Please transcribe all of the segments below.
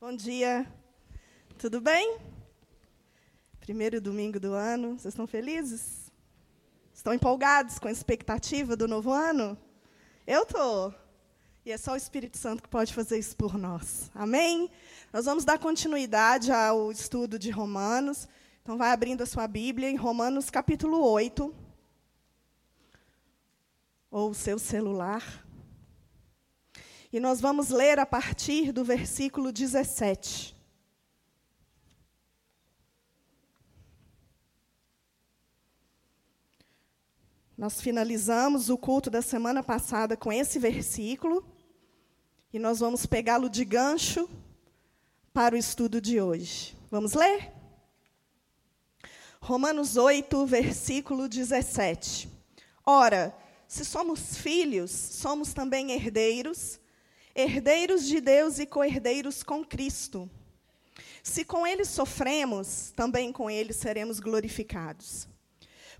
Bom dia. Tudo bem? Primeiro domingo do ano. Vocês estão felizes? Estão empolgados com a expectativa do novo ano? Eu estou. E é só o Espírito Santo que pode fazer isso por nós. Amém? Nós vamos dar continuidade ao estudo de Romanos. Então, vai abrindo a sua Bíblia em Romanos capítulo 8. Ou o seu celular. E nós vamos ler a partir do versículo 17. Nós finalizamos o culto da semana passada com esse versículo. E nós vamos pegá-lo de gancho para o estudo de hoje. Vamos ler? Romanos 8, versículo 17. Ora, se somos filhos, somos também herdeiros herdeiros de Deus e co-herdeiros com Cristo. Se com ele sofremos, também com ele seremos glorificados.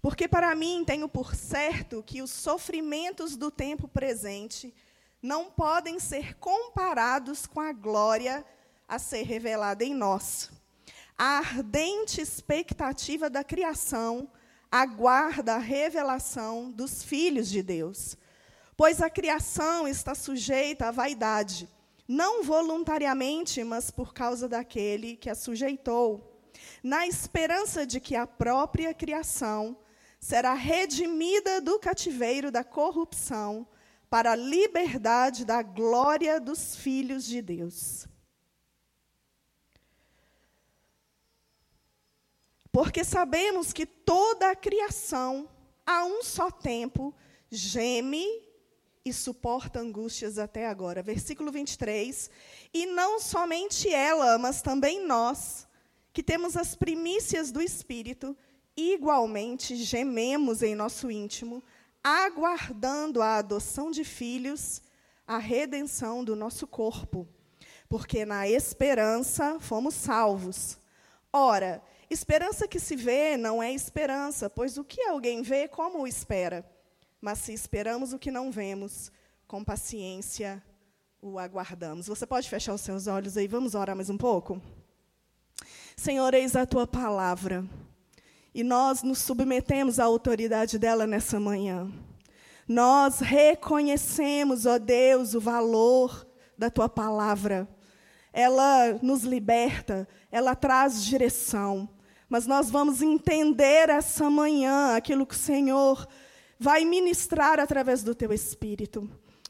Porque para mim tenho por certo que os sofrimentos do tempo presente não podem ser comparados com a glória a ser revelada em nós. A ardente expectativa da criação aguarda a revelação dos filhos de Deus. Pois a criação está sujeita à vaidade, não voluntariamente, mas por causa daquele que a sujeitou, na esperança de que a própria criação será redimida do cativeiro da corrupção para a liberdade da glória dos filhos de Deus. Porque sabemos que toda a criação, a um só tempo, geme e suporta angústias até agora. Versículo 23. E não somente ela, mas também nós, que temos as primícias do Espírito, igualmente gememos em nosso íntimo, aguardando a adoção de filhos, a redenção do nosso corpo. Porque na esperança fomos salvos. Ora, esperança que se vê não é esperança, pois o que alguém vê, como o espera? Mas se esperamos o que não vemos, com paciência o aguardamos. Você pode fechar os seus olhos aí? Vamos orar mais um pouco? Senhor, eis a tua palavra. E nós nos submetemos à autoridade dela nessa manhã. Nós reconhecemos, ó Deus, o valor da tua palavra. Ela nos liberta, ela traz direção. Mas nós vamos entender essa manhã aquilo que o Senhor vai ministrar através do teu espírito.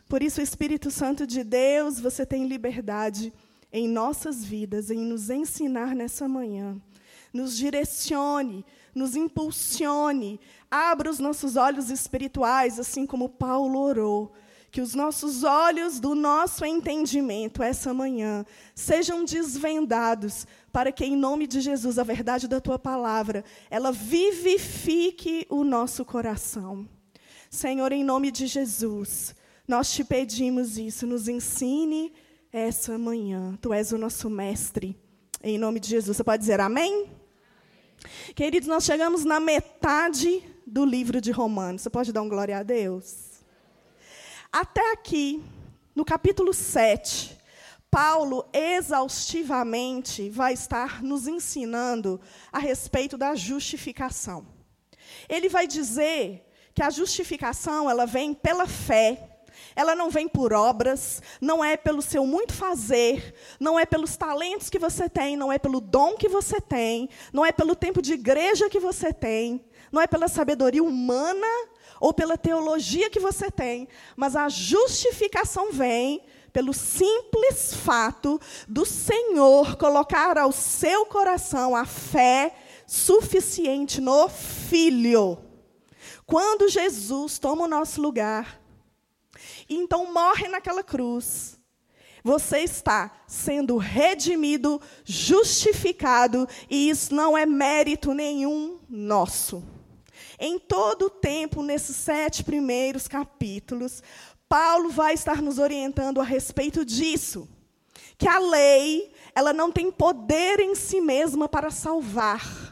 Por isso, Espírito Santo de Deus, você tem liberdade em nossas vidas, em nos ensinar nessa manhã. Nos direcione, nos impulsione, abra os nossos olhos espirituais, assim como Paulo orou. Que os nossos olhos do nosso entendimento essa manhã sejam desvendados, para que, em nome de Jesus, a verdade da tua palavra, ela vivifique o nosso coração. Senhor, em nome de Jesus, nós te pedimos isso, nos ensine essa manhã. Tu és o nosso mestre. Em nome de Jesus. Você pode dizer amém? amém? Queridos, nós chegamos na metade do livro de Romanos. Você pode dar um glória a Deus? Até aqui, no capítulo 7, Paulo exaustivamente vai estar nos ensinando a respeito da justificação. Ele vai dizer que a justificação ela vem pela fé, ela não vem por obras, não é pelo seu muito fazer, não é pelos talentos que você tem, não é pelo dom que você tem, não é pelo tempo de igreja que você tem, não é pela sabedoria humana ou pela teologia que você tem, mas a justificação vem pelo simples fato do Senhor colocar ao seu coração a fé suficiente no Filho. Quando Jesus toma o nosso lugar, então morre naquela cruz, você está sendo redimido, justificado, e isso não é mérito nenhum nosso. Em todo o tempo, nesses sete primeiros capítulos, Paulo vai estar nos orientando a respeito disso. Que a lei, ela não tem poder em si mesma para salvar.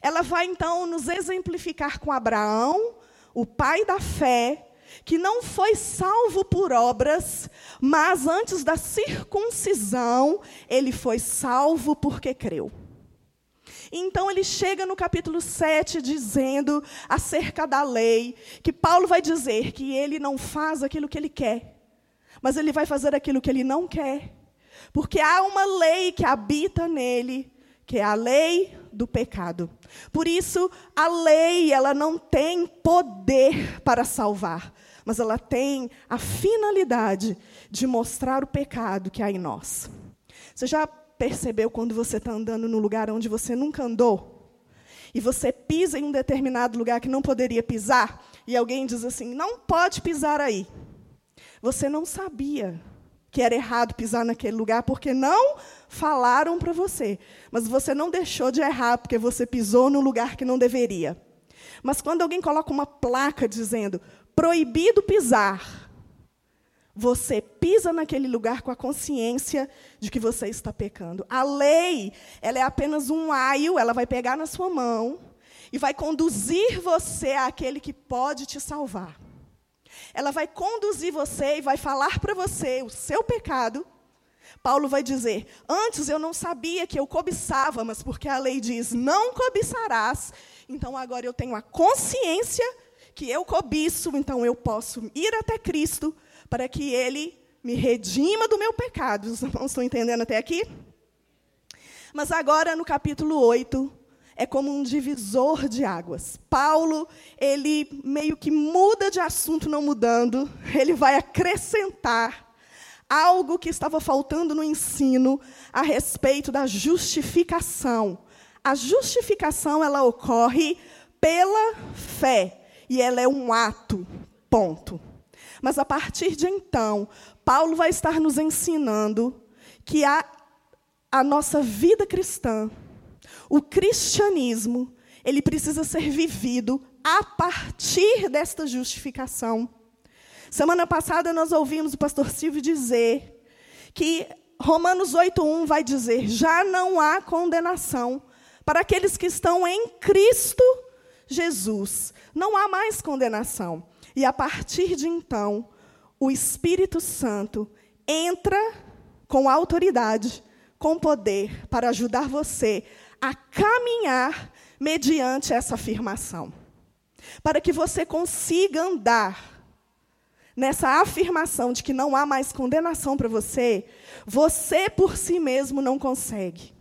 Ela vai então nos exemplificar com Abraão, o pai da fé, que não foi salvo por obras, mas antes da circuncisão, ele foi salvo porque creu. Então ele chega no capítulo 7 dizendo acerca da lei, que Paulo vai dizer que ele não faz aquilo que ele quer, mas ele vai fazer aquilo que ele não quer. Porque há uma lei que habita nele, que é a lei do pecado. Por isso, a lei, ela não tem poder para salvar, mas ela tem a finalidade de mostrar o pecado que há em nós. Você já percebeu quando você está andando no lugar onde você nunca andou? E você pisa em um determinado lugar que não poderia pisar, e alguém diz assim: não pode pisar aí. Você não sabia que era errado pisar naquele lugar porque não falaram para você. Mas você não deixou de errar porque você pisou no lugar que não deveria. Mas quando alguém coloca uma placa dizendo proibido pisar, você pisa naquele lugar com a consciência de que você está pecando. A lei, ela é apenas um aio, ela vai pegar na sua mão e vai conduzir você àquele que pode te salvar. Ela vai conduzir você e vai falar para você o seu pecado. Paulo vai dizer: Antes eu não sabia que eu cobiçava, mas porque a lei diz: Não cobiçarás. Então agora eu tenho a consciência que eu cobiço, então eu posso ir até Cristo para que Ele me redima do meu pecado. Os irmãos estão entendendo até aqui? Mas agora, no capítulo 8, é como um divisor de águas. Paulo, ele meio que muda de assunto, não mudando, ele vai acrescentar algo que estava faltando no ensino a respeito da justificação. A justificação ela ocorre pela fé e ela é um ato, ponto. Mas a partir de então, Paulo vai estar nos ensinando que a, a nossa vida cristã o cristianismo, ele precisa ser vivido a partir desta justificação. Semana passada nós ouvimos o pastor Silvio dizer que Romanos 8:1 vai dizer: "Já não há condenação para aqueles que estão em Cristo Jesus. Não há mais condenação. E a partir de então, o Espírito Santo entra com autoridade, com poder para ajudar você a caminhar mediante essa afirmação. Para que você consiga andar nessa afirmação de que não há mais condenação para você, você por si mesmo não consegue.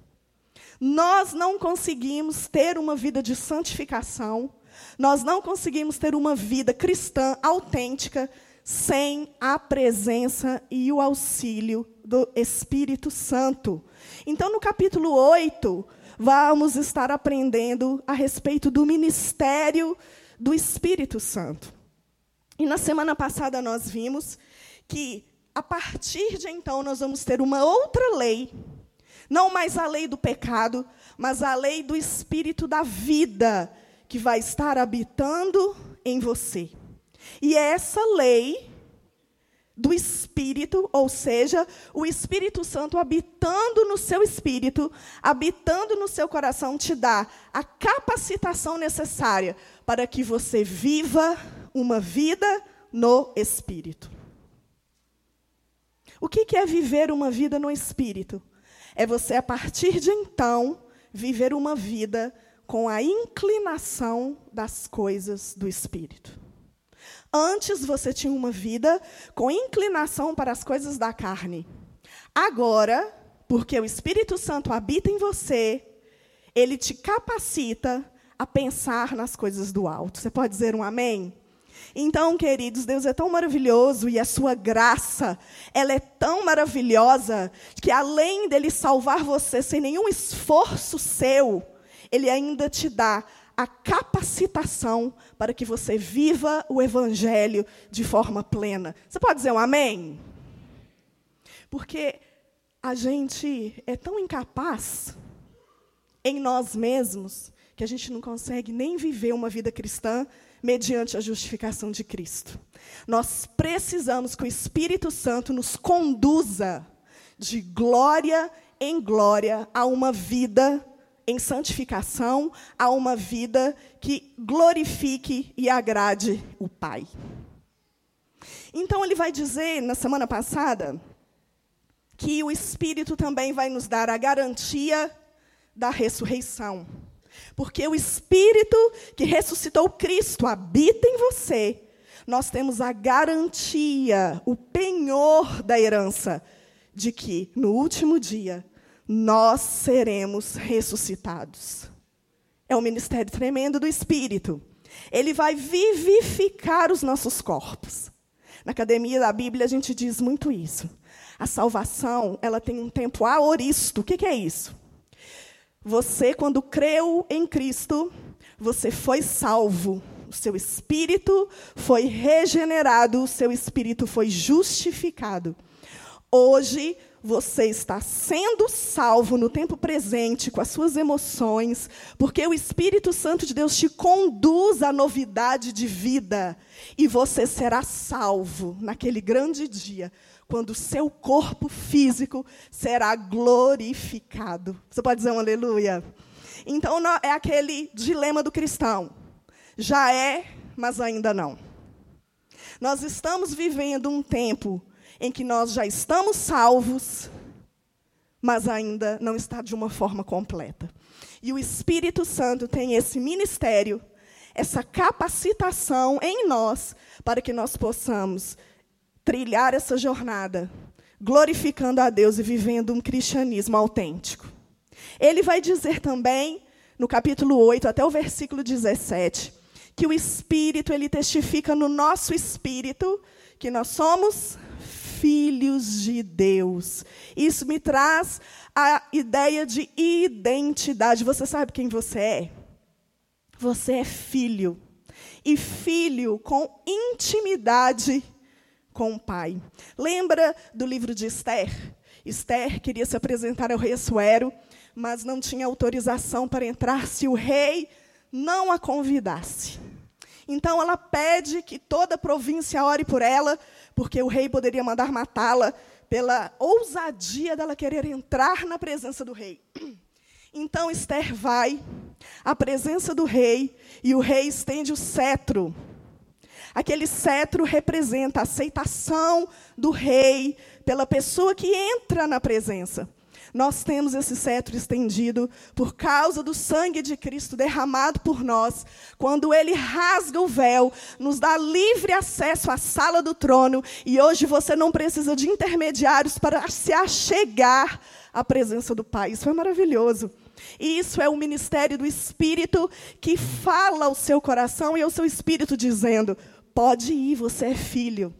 Nós não conseguimos ter uma vida de santificação, nós não conseguimos ter uma vida cristã autêntica sem a presença e o auxílio do Espírito Santo. Então, no capítulo 8, vamos estar aprendendo a respeito do ministério do Espírito Santo. E na semana passada nós vimos que, a partir de então, nós vamos ter uma outra lei, não mais a lei do pecado, mas a lei do Espírito da vida, que vai estar habitando em você. E essa lei do Espírito, ou seja, o Espírito Santo habitando no seu espírito, habitando no seu coração, te dá a capacitação necessária para que você viva uma vida no Espírito. O que é viver uma vida no Espírito? É você, a partir de então, viver uma vida com a inclinação das coisas do Espírito. Antes você tinha uma vida com inclinação para as coisas da carne. Agora, porque o Espírito Santo habita em você, ele te capacita a pensar nas coisas do alto. Você pode dizer um amém? Então, queridos, Deus é tão maravilhoso e a sua graça, ela é tão maravilhosa que além dele salvar você sem nenhum esforço seu, ele ainda te dá a capacitação para que você viva o Evangelho de forma plena. Você pode dizer um amém? Porque a gente é tão incapaz em nós mesmos que a gente não consegue nem viver uma vida cristã mediante a justificação de Cristo. Nós precisamos que o Espírito Santo nos conduza de glória em glória a uma vida em santificação a uma vida que glorifique e agrade o Pai. Então, ele vai dizer, na semana passada, que o Espírito também vai nos dar a garantia da ressurreição. Porque o Espírito que ressuscitou Cristo habita em você. Nós temos a garantia, o penhor da herança, de que no último dia nós seremos ressuscitados. É um ministério tremendo do Espírito. Ele vai vivificar os nossos corpos. Na academia da Bíblia a gente diz muito isso. A salvação, ela tem um tempo aoristo. O que, que é isso? Você, quando creu em Cristo, você foi salvo. O seu espírito foi regenerado, o seu espírito foi justificado. Hoje, você está sendo salvo no tempo presente, com as suas emoções, porque o Espírito Santo de Deus te conduz à novidade de vida. E você será salvo naquele grande dia, quando o seu corpo físico será glorificado. Você pode dizer um aleluia? Então, é aquele dilema do cristão. Já é, mas ainda não. Nós estamos vivendo um tempo em que nós já estamos salvos, mas ainda não está de uma forma completa. E o Espírito Santo tem esse ministério, essa capacitação em nós, para que nós possamos trilhar essa jornada, glorificando a Deus e vivendo um cristianismo autêntico. Ele vai dizer também, no capítulo 8 até o versículo 17, que o Espírito ele testifica no nosso espírito que nós somos filhos de Deus. Isso me traz a ideia de identidade. Você sabe quem você é? Você é filho. E filho com intimidade com o pai. Lembra do livro de Esther? Esther queria se apresentar ao rei Assuero, mas não tinha autorização para entrar se o rei não a convidasse. Então ela pede que toda a província ore por ela, porque o rei poderia mandar matá-la pela ousadia dela querer entrar na presença do rei. Então Esther vai à presença do rei e o rei estende o cetro. Aquele cetro representa a aceitação do rei pela pessoa que entra na presença. Nós temos esse cetro estendido por causa do sangue de Cristo derramado por nós. Quando ele rasga o véu, nos dá livre acesso à sala do trono. E hoje você não precisa de intermediários para se achegar à presença do Pai. Isso é maravilhoso. E isso é o ministério do Espírito que fala ao seu coração e ao seu espírito, dizendo: pode ir, você é filho.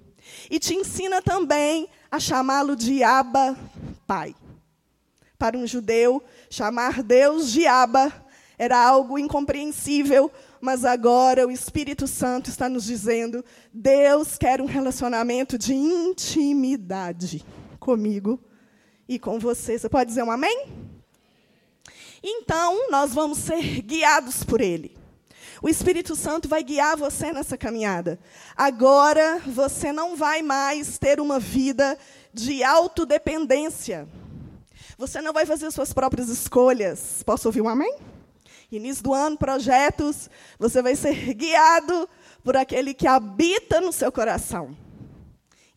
E te ensina também a chamá-lo de Abba, Pai. Para um judeu, chamar Deus de Abba era algo incompreensível, mas agora o Espírito Santo está nos dizendo: Deus quer um relacionamento de intimidade comigo e com você. Você pode dizer um amém? Então, nós vamos ser guiados por Ele. O Espírito Santo vai guiar você nessa caminhada. Agora, você não vai mais ter uma vida de autodependência. Você não vai fazer suas próprias escolhas. Posso ouvir um amém? Início do ano, projetos. Você vai ser guiado por aquele que habita no seu coração.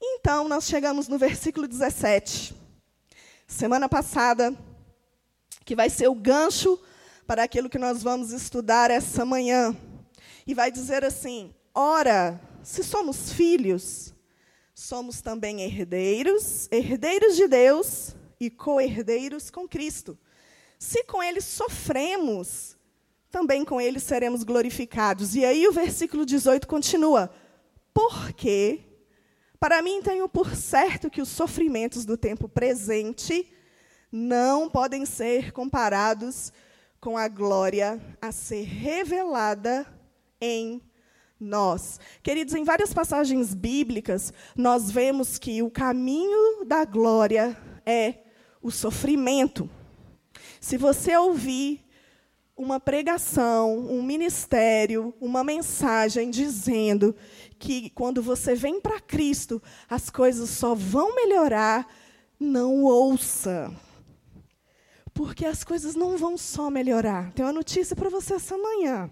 Então, nós chegamos no versículo 17. Semana passada, que vai ser o gancho para aquilo que nós vamos estudar essa manhã. E vai dizer assim: Ora, se somos filhos, somos também herdeiros, herdeiros de Deus e co-herdeiros com Cristo. Se com ele sofremos, também com ele seremos glorificados. E aí o versículo 18 continua: Porque para mim tenho por certo que os sofrimentos do tempo presente não podem ser comparados com a glória a ser revelada em nós. Queridos, em várias passagens bíblicas, nós vemos que o caminho da glória é o sofrimento. Se você ouvir uma pregação, um ministério, uma mensagem dizendo que quando você vem para Cristo, as coisas só vão melhorar, não ouça. Porque as coisas não vão só melhorar. Tenho uma notícia para você essa manhã.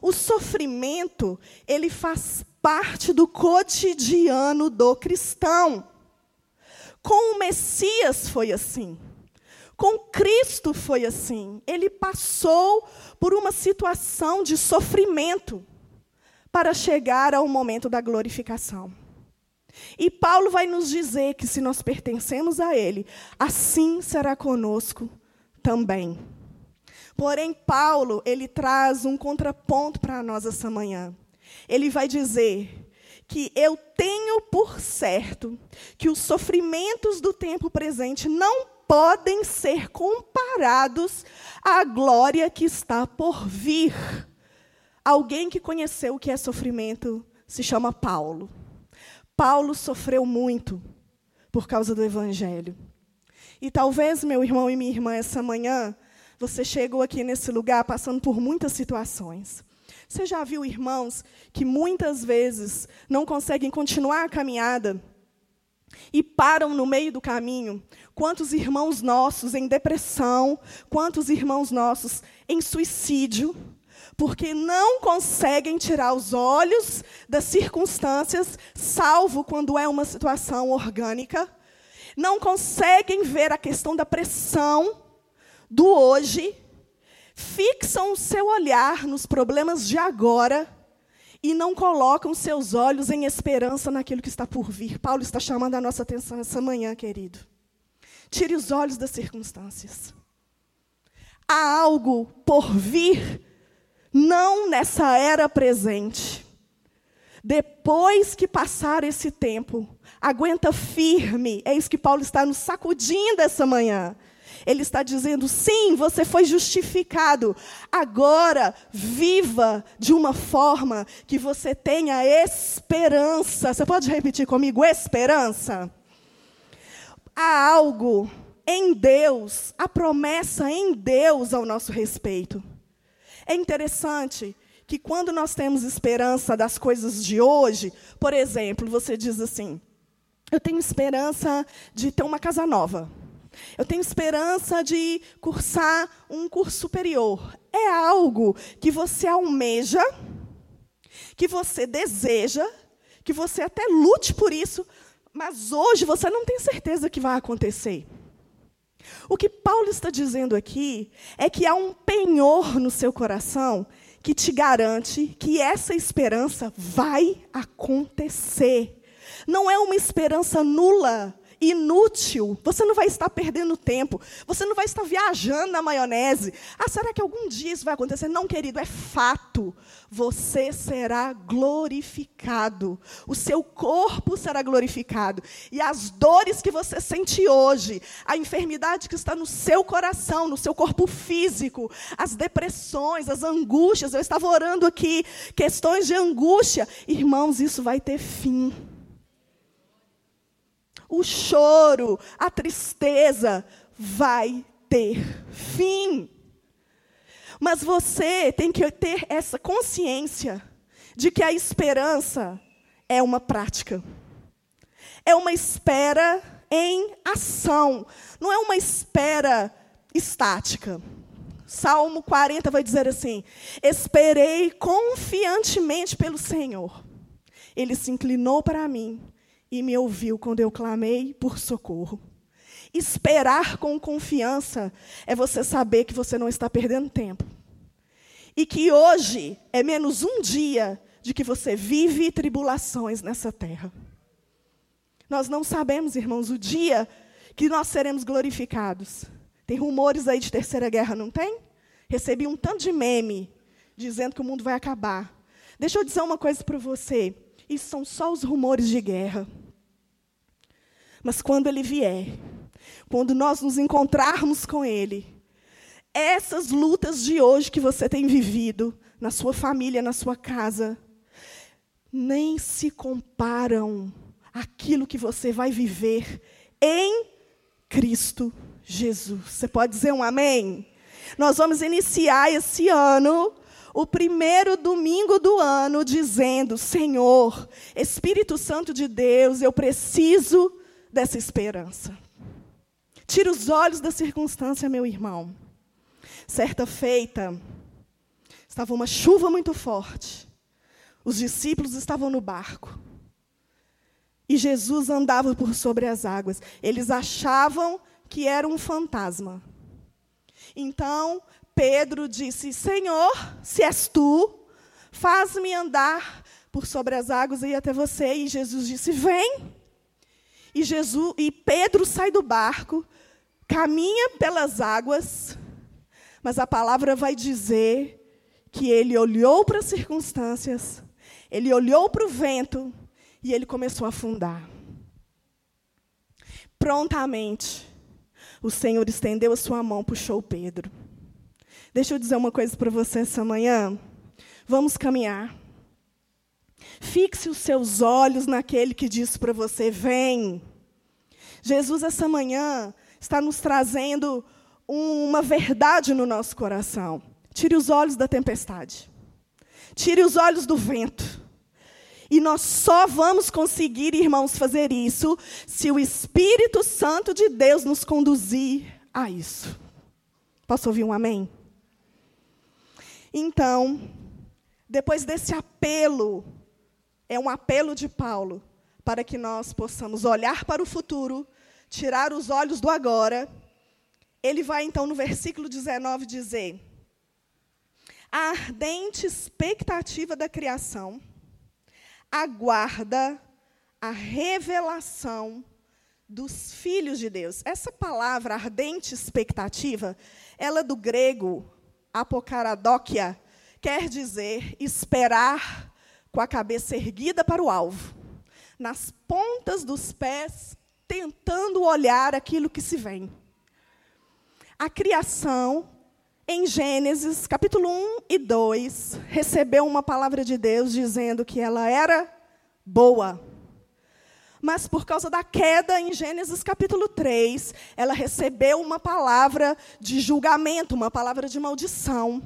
O sofrimento, ele faz parte do cotidiano do cristão. Com o Messias foi assim. Com Cristo foi assim. Ele passou por uma situação de sofrimento para chegar ao momento da glorificação. E Paulo vai nos dizer que se nós pertencemos a Ele, assim será conosco também. Porém, Paulo, ele traz um contraponto para nós essa manhã. Ele vai dizer que eu tenho por certo que os sofrimentos do tempo presente não podem ser comparados à glória que está por vir. Alguém que conheceu o que é sofrimento se chama Paulo. Paulo sofreu muito por causa do Evangelho. E talvez, meu irmão e minha irmã, essa manhã, você chegou aqui nesse lugar passando por muitas situações. Você já viu irmãos que muitas vezes não conseguem continuar a caminhada e param no meio do caminho. Quantos irmãos nossos em depressão, quantos irmãos nossos em suicídio, porque não conseguem tirar os olhos das circunstâncias, salvo quando é uma situação orgânica, não conseguem ver a questão da pressão do hoje, fixam o seu olhar nos problemas de agora e não colocam seus olhos em esperança naquilo que está por vir. Paulo está chamando a nossa atenção essa manhã, querido. Tire os olhos das circunstâncias. Há algo por vir, não nessa era presente. Depois que passar esse tempo, aguenta firme. É isso que Paulo está nos sacudindo essa manhã. Ele está dizendo: sim, você foi justificado. Agora, viva de uma forma que você tenha esperança. Você pode repetir comigo? Esperança. Há algo em Deus, a promessa em Deus ao nosso respeito. É interessante que quando nós temos esperança das coisas de hoje, por exemplo, você diz assim: eu tenho esperança de ter uma casa nova. Eu tenho esperança de cursar um curso superior. É algo que você almeja, que você deseja, que você até lute por isso, mas hoje você não tem certeza que vai acontecer. O que Paulo está dizendo aqui é que há um penhor no seu coração que te garante que essa esperança vai acontecer. Não é uma esperança nula, inútil. Você não vai estar perdendo tempo. Você não vai estar viajando na maionese. Ah, será que algum dia isso vai acontecer? Não, querido, é fato. Você será glorificado. O seu corpo será glorificado. E as dores que você sente hoje, a enfermidade que está no seu coração, no seu corpo físico, as depressões, as angústias. Eu estava orando aqui, questões de angústia. Irmãos, isso vai ter fim o choro, a tristeza vai ter fim. Mas você tem que ter essa consciência de que a esperança é uma prática. É uma espera em ação, não é uma espera estática. Salmo 40 vai dizer assim: Esperei confiantemente pelo Senhor. Ele se inclinou para mim e me ouviu quando eu clamei por socorro. Esperar com confiança é você saber que você não está perdendo tempo. E que hoje é menos um dia de que você vive tribulações nessa terra. Nós não sabemos, irmãos, o dia que nós seremos glorificados. Tem rumores aí de terceira guerra, não tem? Recebi um tanto de meme dizendo que o mundo vai acabar. Deixa eu dizer uma coisa para você. Isso são só os rumores de guerra. Mas quando ele vier, quando nós nos encontrarmos com ele, essas lutas de hoje que você tem vivido, na sua família, na sua casa, nem se comparam àquilo que você vai viver em Cristo Jesus. Você pode dizer um amém? Nós vamos iniciar esse ano o primeiro domingo do ano dizendo: Senhor, Espírito Santo de Deus, eu preciso dessa esperança. Tira os olhos da circunstância, meu irmão. Certa feita, Estava uma chuva muito forte. Os discípulos estavam no barco. E Jesus andava por sobre as águas. Eles achavam que era um fantasma. Então, Pedro disse: Senhor, se és tu, faz-me andar por sobre as águas e ir até você. E Jesus disse: Vem. E, Jesus, e Pedro sai do barco, caminha pelas águas, mas a palavra vai dizer que ele olhou para as circunstâncias, ele olhou para o vento e ele começou a afundar. Prontamente, o Senhor estendeu a sua mão, puxou Pedro. Deixa eu dizer uma coisa para você essa manhã. Vamos caminhar. Fixe os seus olhos naquele que disse para você: vem. Jesus, essa manhã, está nos trazendo uma verdade no nosso coração. Tire os olhos da tempestade. Tire os olhos do vento. E nós só vamos conseguir, irmãos, fazer isso se o Espírito Santo de Deus nos conduzir a isso. Posso ouvir um amém? Então, depois desse apelo, é um apelo de Paulo para que nós possamos olhar para o futuro, tirar os olhos do agora. Ele vai então no versículo 19 dizer: A ardente expectativa da criação aguarda a revelação dos filhos de Deus. Essa palavra ardente expectativa, ela é do grego apocaradokia, quer dizer esperar com a cabeça erguida para o alvo, nas pontas dos pés, tentando olhar aquilo que se vem. A criação em Gênesis, capítulo 1 e 2, recebeu uma palavra de Deus dizendo que ela era boa. Mas por causa da queda em Gênesis capítulo 3, ela recebeu uma palavra de julgamento, uma palavra de maldição.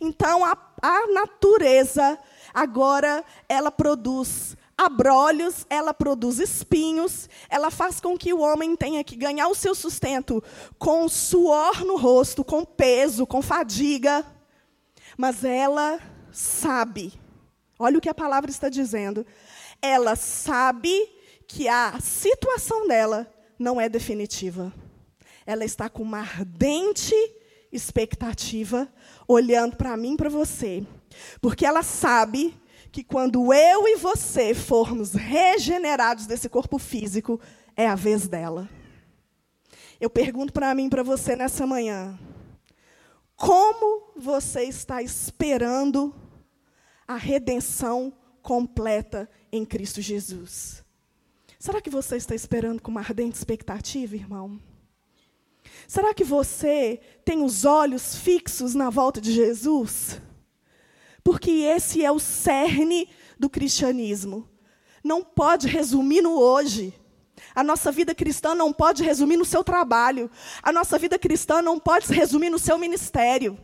Então a, a natureza agora ela produz abrolhos, ela produz espinhos, ela faz com que o homem tenha que ganhar o seu sustento com suor no rosto, com peso, com fadiga. Mas ela sabe, olha o que a palavra está dizendo, ela sabe que a situação dela não é definitiva. Ela está com uma ardente expectativa, olhando para mim para você. Porque ela sabe que quando eu e você formos regenerados desse corpo físico, é a vez dela. Eu pergunto para mim para você nessa manhã: como você está esperando a redenção completa em Cristo Jesus? Será que você está esperando com uma ardente expectativa, irmão? Será que você tem os olhos fixos na volta de Jesus? Porque esse é o cerne do cristianismo. Não pode resumir no hoje. A nossa vida cristã não pode resumir no seu trabalho. A nossa vida cristã não pode se resumir no seu ministério.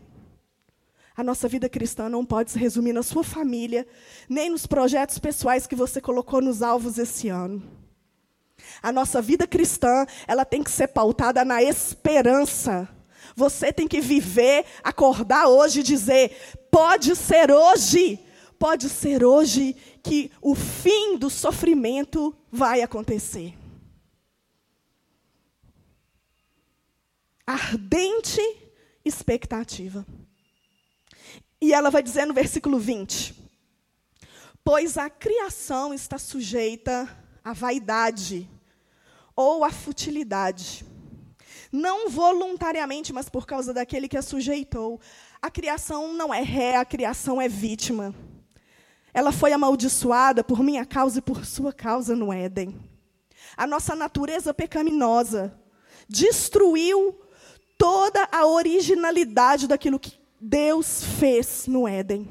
A nossa vida cristã não pode se resumir na sua família, nem nos projetos pessoais que você colocou nos alvos esse ano. A nossa vida cristã, ela tem que ser pautada na esperança você tem que viver, acordar hoje e dizer: pode ser hoje, pode ser hoje que o fim do sofrimento vai acontecer. Ardente expectativa. E ela vai dizer no versículo 20: Pois a criação está sujeita à vaidade ou à futilidade não voluntariamente, mas por causa daquele que a sujeitou. A criação não é ré, a criação é vítima. Ela foi amaldiçoada por minha causa e por sua causa no Éden. A nossa natureza pecaminosa destruiu toda a originalidade daquilo que Deus fez no Éden.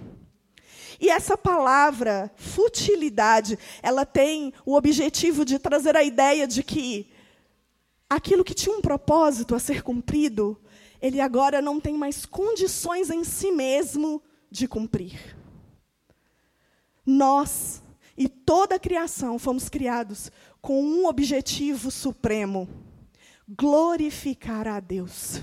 E essa palavra, futilidade, ela tem o objetivo de trazer a ideia de que aquilo que tinha um propósito a ser cumprido, ele agora não tem mais condições em si mesmo de cumprir. Nós e toda a criação fomos criados com um objetivo supremo: glorificar a Deus.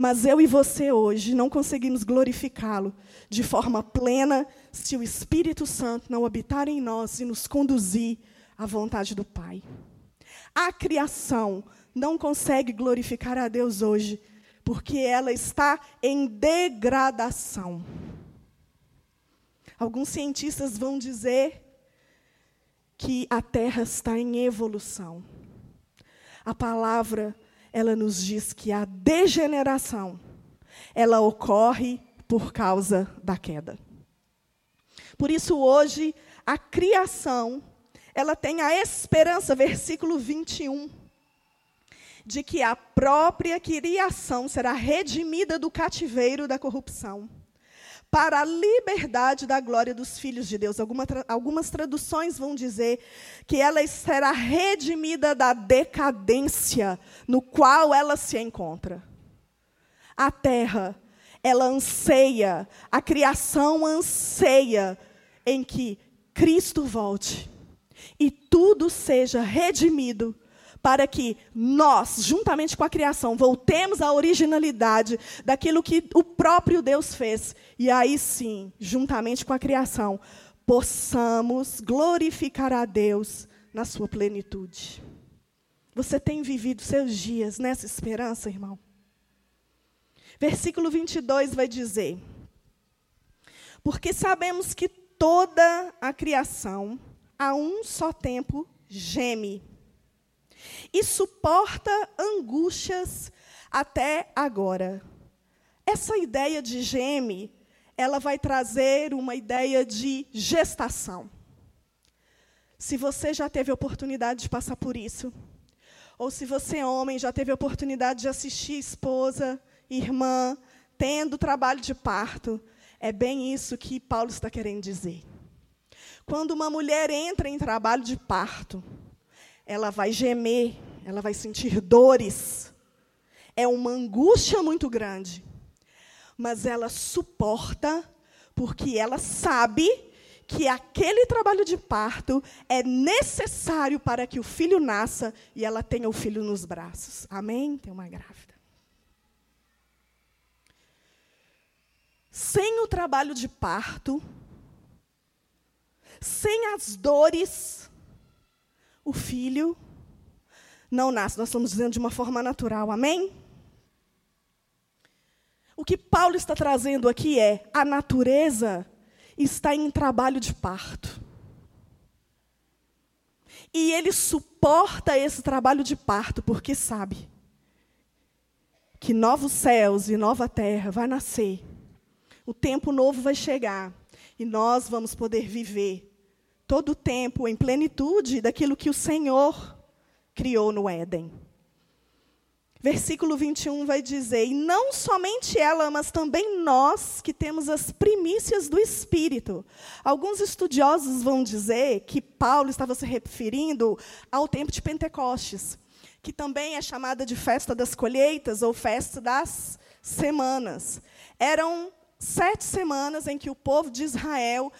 Mas eu e você hoje não conseguimos glorificá-lo de forma plena se o Espírito Santo não habitar em nós e nos conduzir à vontade do Pai. A criação não consegue glorificar a Deus hoje, porque ela está em degradação. Alguns cientistas vão dizer que a Terra está em evolução. A palavra, ela nos diz que a degeneração, ela ocorre por causa da queda. Por isso hoje a criação, ela tem a esperança, versículo 21, de que a própria criação será redimida do cativeiro da corrupção para a liberdade da glória dos filhos de Deus. Alguma, algumas traduções vão dizer que ela será redimida da decadência no qual ela se encontra. A terra, ela anseia, a criação anseia em que Cristo volte e tudo seja redimido para que nós, juntamente com a criação, voltemos à originalidade daquilo que o próprio Deus fez. E aí sim, juntamente com a criação, possamos glorificar a Deus na sua plenitude. Você tem vivido seus dias nessa esperança, irmão? Versículo 22 vai dizer: Porque sabemos que toda a criação, a um só tempo, geme e suporta angústias até agora. Essa ideia de geme, ela vai trazer uma ideia de gestação. Se você já teve oportunidade de passar por isso, ou se você, homem, já teve oportunidade de assistir esposa, irmã, tendo trabalho de parto, é bem isso que Paulo está querendo dizer. Quando uma mulher entra em trabalho de parto, ela vai gemer, ela vai sentir dores. É uma angústia muito grande. Mas ela suporta, porque ela sabe que aquele trabalho de parto é necessário para que o filho nasça e ela tenha o filho nos braços. Amém? Tem uma grávida. Sem o trabalho de parto, sem as dores, o filho não nasce. Nós estamos dizendo de uma forma natural, amém? O que Paulo está trazendo aqui é: a natureza está em trabalho de parto. E ele suporta esse trabalho de parto porque sabe que novos céus e nova terra vai nascer. O tempo novo vai chegar e nós vamos poder viver todo o tempo em plenitude daquilo que o Senhor criou no Éden. Versículo 21 vai dizer: E não somente ela, mas também nós que temos as primícias do Espírito. Alguns estudiosos vão dizer que Paulo estava se referindo ao tempo de Pentecostes, que também é chamada de festa das colheitas ou festa das semanas. Eram sete semanas em que o povo de Israel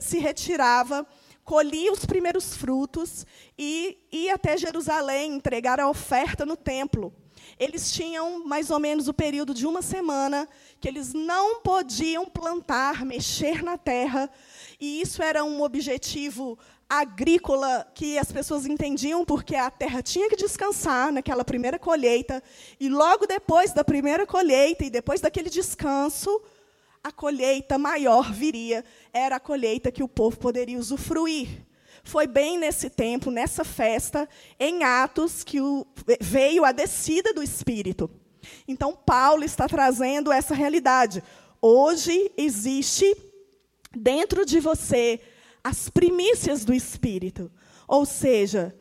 se retirava colhia os primeiros frutos e ia até Jerusalém entregar a oferta no templo. Eles tinham mais ou menos o período de uma semana que eles não podiam plantar, mexer na terra, e isso era um objetivo agrícola que as pessoas entendiam porque a terra tinha que descansar naquela primeira colheita, e logo depois da primeira colheita e depois daquele descanso, a colheita maior viria, era a colheita que o povo poderia usufruir. Foi bem nesse tempo, nessa festa, em Atos, que o, veio a descida do Espírito. Então, Paulo está trazendo essa realidade. Hoje existe dentro de você as primícias do Espírito. Ou seja,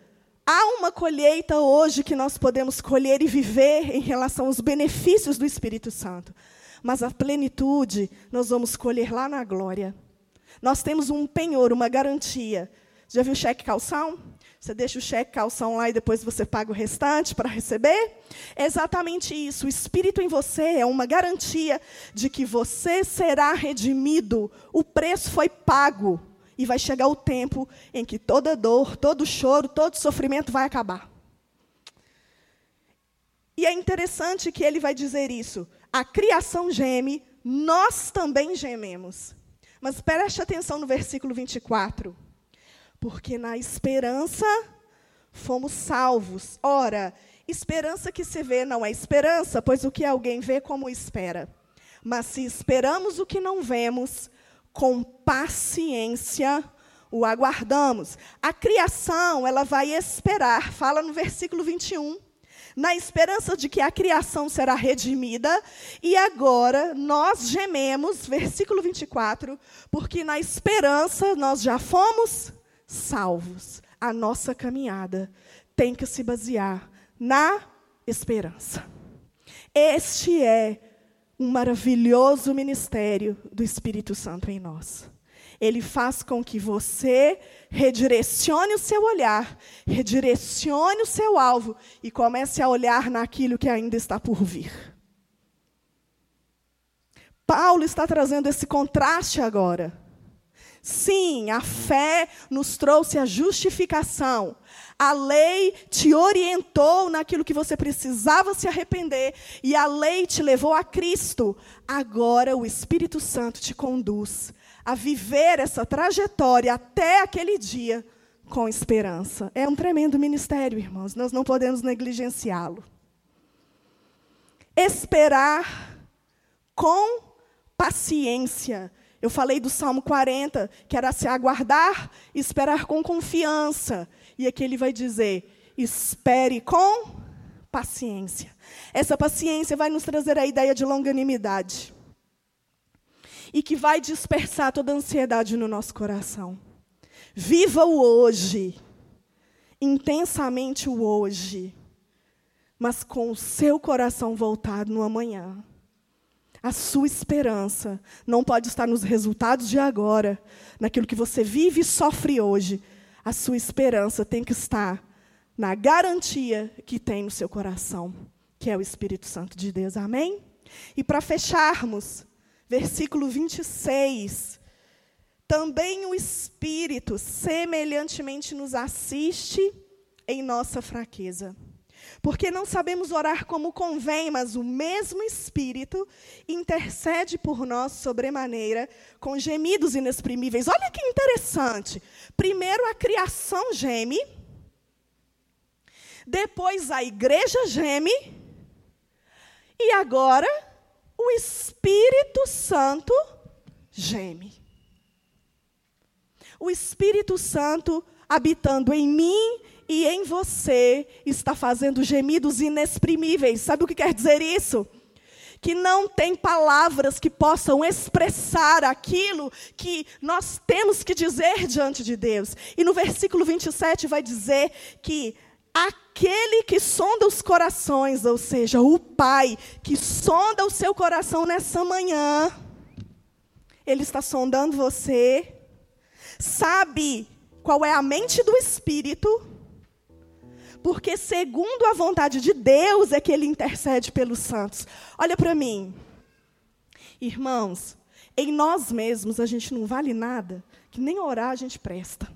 há uma colheita hoje que nós podemos colher e viver em relação aos benefícios do Espírito Santo mas a plenitude nós vamos colher lá na glória. Nós temos um penhor, uma garantia. Já viu cheque calção? Você deixa o cheque calção lá e depois você paga o restante para receber? É exatamente isso. O Espírito em você é uma garantia de que você será redimido. O preço foi pago. E vai chegar o tempo em que toda dor, todo choro, todo sofrimento vai acabar. E é interessante que ele vai dizer isso. A criação geme, nós também gememos. Mas preste atenção no versículo 24. Porque na esperança fomos salvos. Ora, esperança que se vê não é esperança, pois o que alguém vê como espera. Mas se esperamos o que não vemos, com paciência o aguardamos. A criação, ela vai esperar, fala no versículo 21, na esperança de que a criação será redimida, e agora nós gememos, versículo 24, porque na esperança nós já fomos salvos. A nossa caminhada tem que se basear na esperança. Este é um maravilhoso ministério do Espírito Santo em nós. Ele faz com que você redirecione o seu olhar, redirecione o seu alvo e comece a olhar naquilo que ainda está por vir. Paulo está trazendo esse contraste agora. Sim, a fé nos trouxe a justificação. A lei te orientou naquilo que você precisava se arrepender. E a lei te levou a Cristo. Agora o Espírito Santo te conduz a viver essa trajetória até aquele dia com esperança. É um tremendo ministério, irmãos. Nós não podemos negligenciá-lo. Esperar com paciência eu falei do Salmo 40, que era se aguardar e esperar com confiança. E aqui ele vai dizer: espere com paciência. Essa paciência vai nos trazer a ideia de longanimidade. E que vai dispersar toda a ansiedade no nosso coração. Viva o hoje, intensamente o hoje, mas com o seu coração voltado no amanhã. A sua esperança não pode estar nos resultados de agora, naquilo que você vive e sofre hoje. A sua esperança tem que estar na garantia que tem no seu coração, que é o Espírito Santo de Deus. Amém? E para fecharmos, versículo 26. Também o Espírito semelhantemente nos assiste em nossa fraqueza porque não sabemos orar como convém, mas o mesmo Espírito intercede por nós sobremaneira com gemidos inexprimíveis. Olha que interessante. Primeiro a criação geme, depois a igreja geme, e agora o Espírito Santo geme. O Espírito Santo habitando em mim e em você está fazendo gemidos inexprimíveis. Sabe o que quer dizer isso? Que não tem palavras que possam expressar aquilo que nós temos que dizer diante de Deus. E no versículo 27 vai dizer que aquele que sonda os corações, ou seja, o Pai que sonda o seu coração nessa manhã, ele está sondando você, sabe qual é a mente do Espírito porque segundo a vontade de Deus é que ele intercede pelos santos. Olha para mim. Irmãos, em nós mesmos a gente não vale nada, que nem orar a gente presta.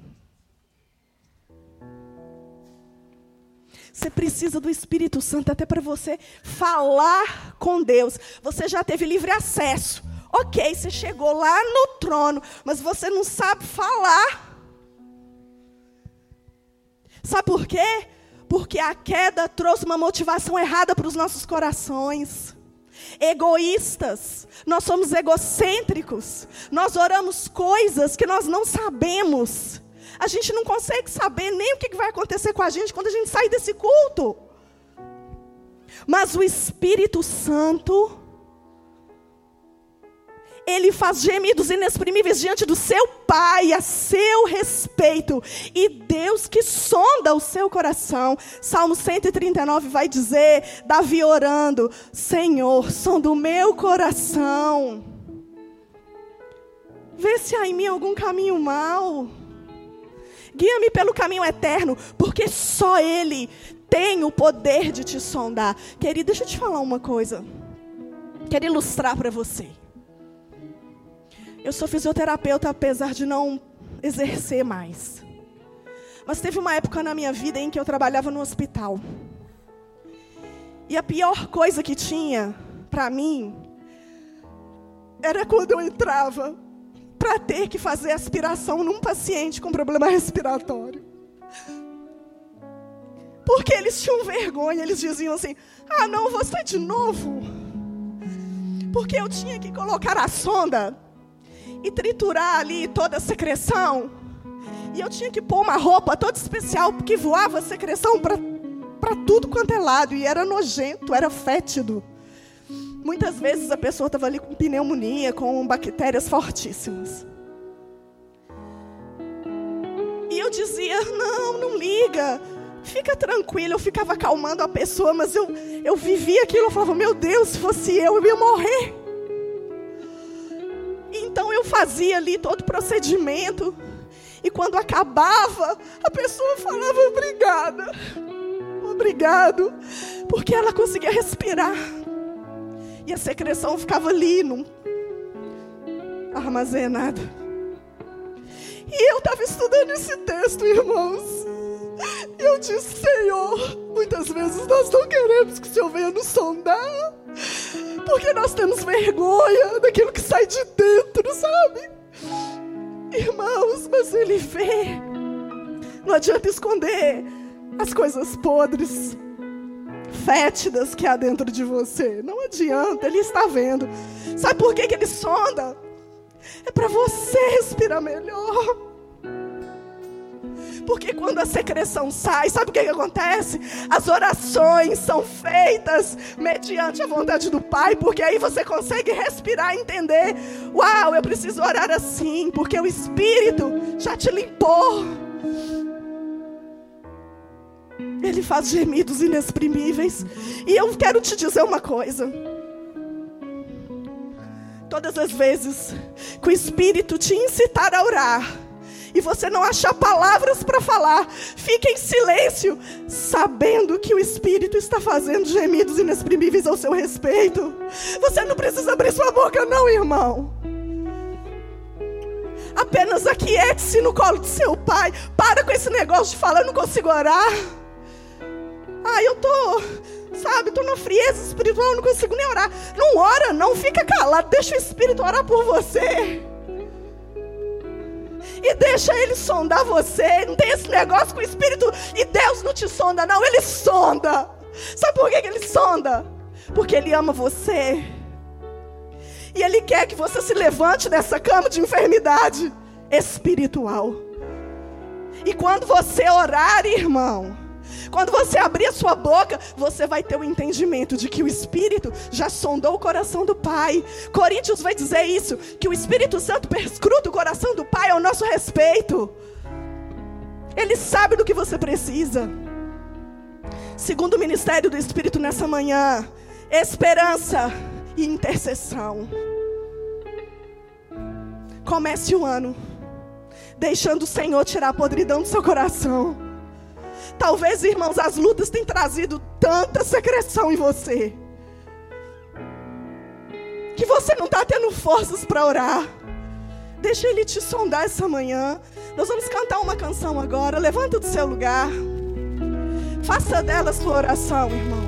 Você precisa do Espírito Santo até para você falar com Deus. Você já teve livre acesso. Ok, você chegou lá no trono, mas você não sabe falar. Sabe por quê? Porque a queda trouxe uma motivação errada para os nossos corações. Egoístas, nós somos egocêntricos, nós oramos coisas que nós não sabemos. A gente não consegue saber nem o que vai acontecer com a gente quando a gente sair desse culto. Mas o Espírito Santo, ele faz gemidos inexprimíveis diante do seu Pai a seu respeito. E Deus que sonda o seu coração. Salmo 139 vai dizer: Davi orando, Senhor, sonda o meu coração. Vê se há em mim algum caminho mau. Guia-me pelo caminho eterno, porque só Ele tem o poder de te sondar. Querido, deixa eu te falar uma coisa. Quero ilustrar para você. Eu sou fisioterapeuta apesar de não exercer mais. Mas teve uma época na minha vida em que eu trabalhava no hospital. E a pior coisa que tinha para mim era quando eu entrava para ter que fazer aspiração num paciente com problema respiratório. Porque eles tinham vergonha, eles diziam assim: ah, não, você de novo. Porque eu tinha que colocar a sonda e triturar ali toda a secreção. E eu tinha que pôr uma roupa toda especial, porque voava secreção para tudo quanto é lado. E era nojento, era fétido. Muitas vezes a pessoa estava ali com pneumonia, com bactérias fortíssimas. E eu dizia: não, não liga, fica tranquila. Eu ficava acalmando a pessoa, mas eu, eu vivia aquilo. Eu falava: meu Deus, se fosse eu, eu ia morrer. Fazia ali todo o procedimento. E quando acabava, a pessoa falava: obrigada, obrigado, porque ela conseguia respirar. E a secreção ficava ali, num, armazenada. E eu estava estudando esse texto, irmãos. E eu disse, Senhor, muitas vezes nós não queremos que o Senhor venha nos sondar. Porque nós temos vergonha daquilo que sai de dentro, sabe? Irmãos, mas Ele vê. Não adianta esconder as coisas podres fétidas que há dentro de você. Não adianta, Ele está vendo. Sabe por que, que Ele sonda? É para você respirar melhor. Porque quando a secreção sai, sabe o que, que acontece? As orações são feitas mediante a vontade do Pai, porque aí você consegue respirar e entender: uau, eu preciso orar assim, porque o Espírito já te limpou. Ele faz gemidos inexprimíveis. E eu quero te dizer uma coisa. Todas as vezes que o Espírito te incitar a orar, e você não achar palavras para falar, fique em silêncio, sabendo que o Espírito está fazendo gemidos inexprimíveis ao seu respeito. Você não precisa abrir sua boca, não, irmão. Apenas aquiete-se no colo de seu pai. Para com esse negócio de falar, eu não consigo orar. Ah, eu tô, sabe, tô na frieza espiritual, não consigo nem orar. Não ora, não fica calado, deixa o Espírito orar por você. E deixa ele sondar você. Não tem esse negócio com o Espírito e Deus não te sonda, não, ele sonda. Sabe por que ele sonda? Porque ele ama você. E ele quer que você se levante dessa cama de enfermidade espiritual. E quando você orar, irmão, quando você abrir a sua boca, você vai ter o entendimento de que o Espírito já sondou o coração do Pai. Coríntios vai dizer isso: que o Espírito Santo perscruta o coração do Pai ao nosso respeito. Ele sabe do que você precisa. Segundo o ministério do Espírito nessa manhã, esperança e intercessão. Comece o ano deixando o Senhor tirar a podridão do seu coração. Talvez, irmãos, as lutas tenham trazido tanta secreção em você. Que você não está tendo forças para orar. Deixa Ele te sondar essa manhã. Nós vamos cantar uma canção agora. Levanta do seu lugar. Faça dela sua oração, irmão.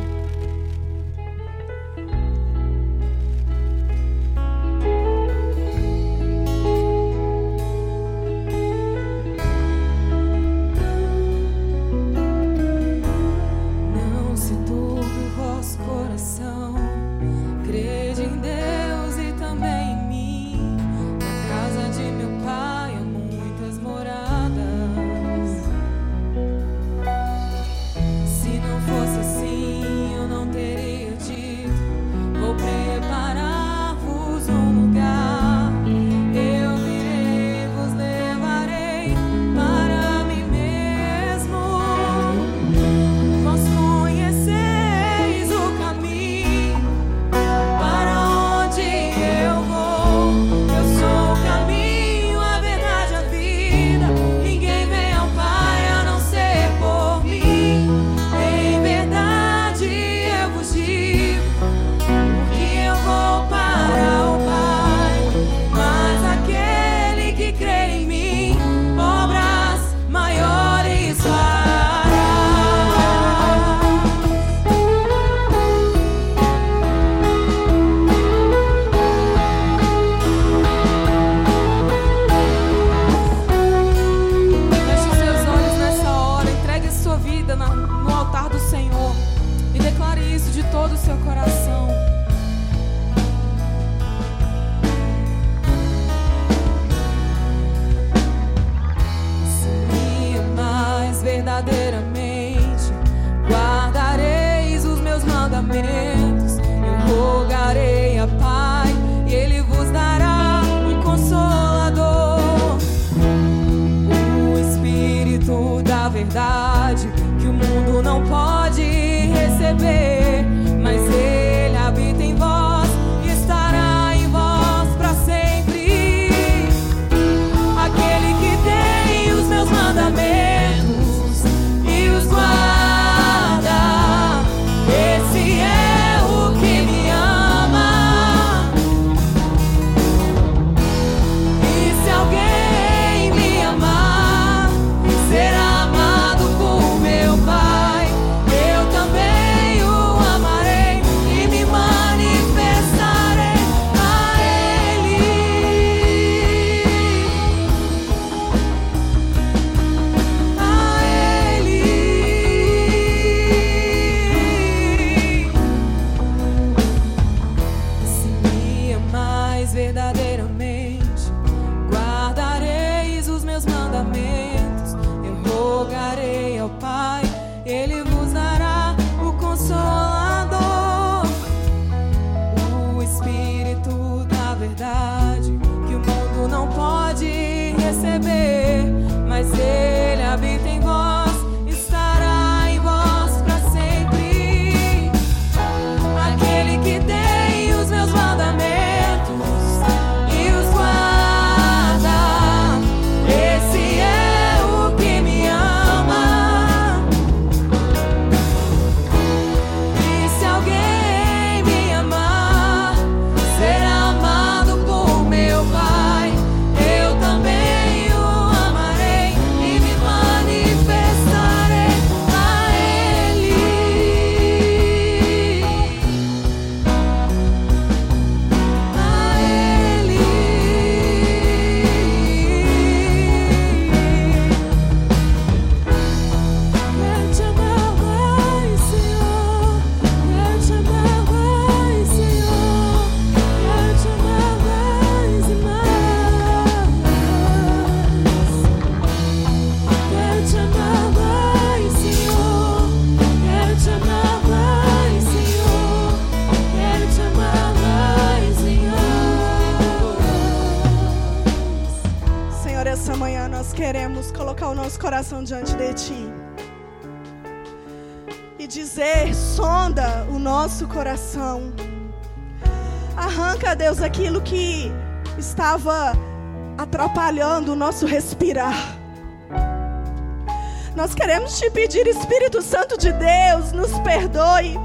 Ele coração diante de Ti. E dizer: sonda o nosso coração. Arranca, Deus, aquilo que estava atrapalhando o nosso respirar. Nós queremos te pedir, Espírito Santo de Deus, nos perdoe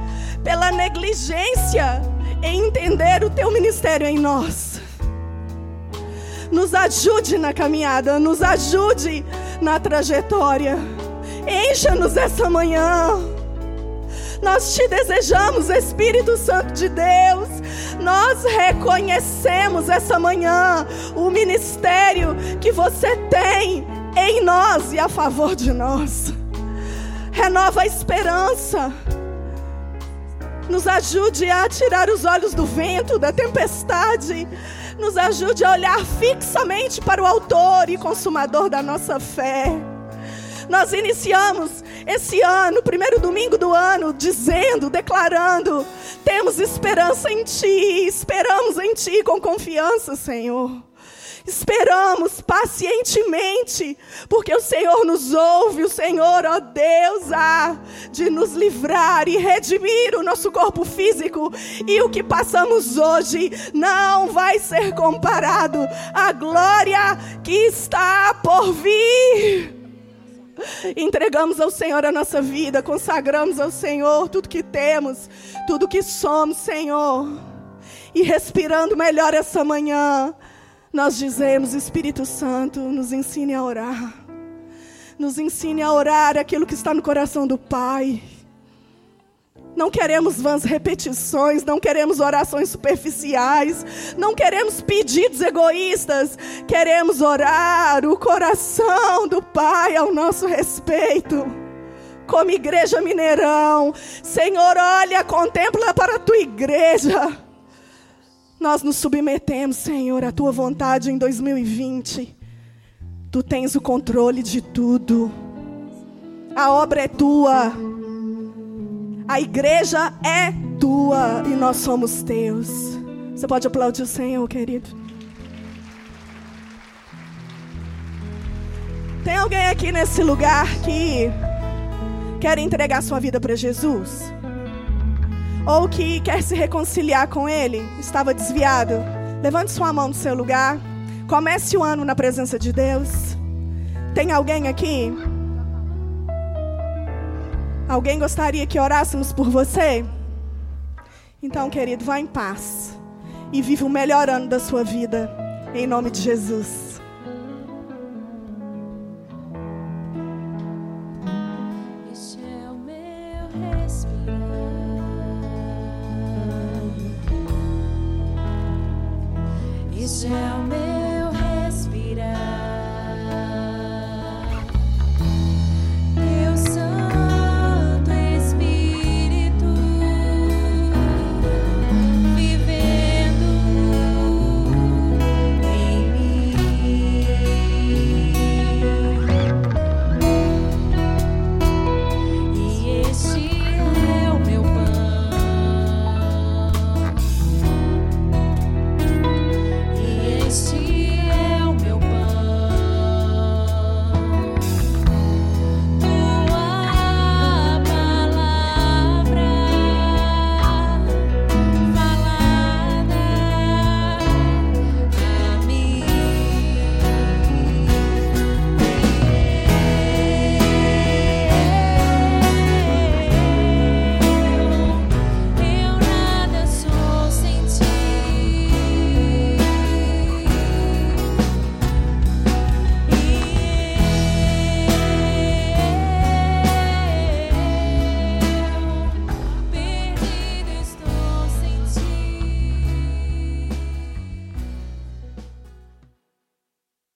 pela negligência em entender o teu ministério em nós. Nos ajude na caminhada, nos ajude na trajetória. Encha-nos essa manhã. Nós te desejamos, Espírito Santo de Deus. Nós reconhecemos essa manhã o ministério que você tem em nós e a favor de nós. Renova a esperança. Nos ajude a tirar os olhos do vento, da tempestade. Nos ajude a olhar fixamente para o Autor e Consumador da nossa fé. Nós iniciamos esse ano, primeiro domingo do ano, dizendo, declarando: temos esperança em Ti, esperamos em Ti com confiança, Senhor. Esperamos pacientemente, porque o Senhor nos ouve, o Senhor, ó Deus, há de nos livrar e redimir o nosso corpo físico. E o que passamos hoje não vai ser comparado à glória que está por vir. Entregamos ao Senhor a nossa vida, consagramos ao Senhor tudo que temos, tudo que somos, Senhor. E respirando melhor essa manhã, nós dizemos: Espírito Santo, nos ensine a orar. Nos ensine a orar aquilo que está no coração do Pai. Não queremos vãs repetições, não queremos orações superficiais, não queremos pedidos egoístas, queremos orar o coração do Pai ao nosso respeito. como Igreja Mineirão. Senhor, olha, contempla para a tua igreja. Nós nos submetemos, Senhor, à tua vontade em 2020. Tu tens o controle de tudo. A obra é tua. A igreja é tua e nós somos teus. Você pode aplaudir o Senhor, querido. Tem alguém aqui nesse lugar que quer entregar sua vida para Jesus? Ou que quer se reconciliar com Ele? Estava desviado? Levante sua mão do seu lugar. Comece o ano na presença de Deus. Tem alguém aqui? Alguém gostaria que orássemos por você? Então, querido, vá em paz e viva o melhor ano da sua vida. Em nome de Jesus.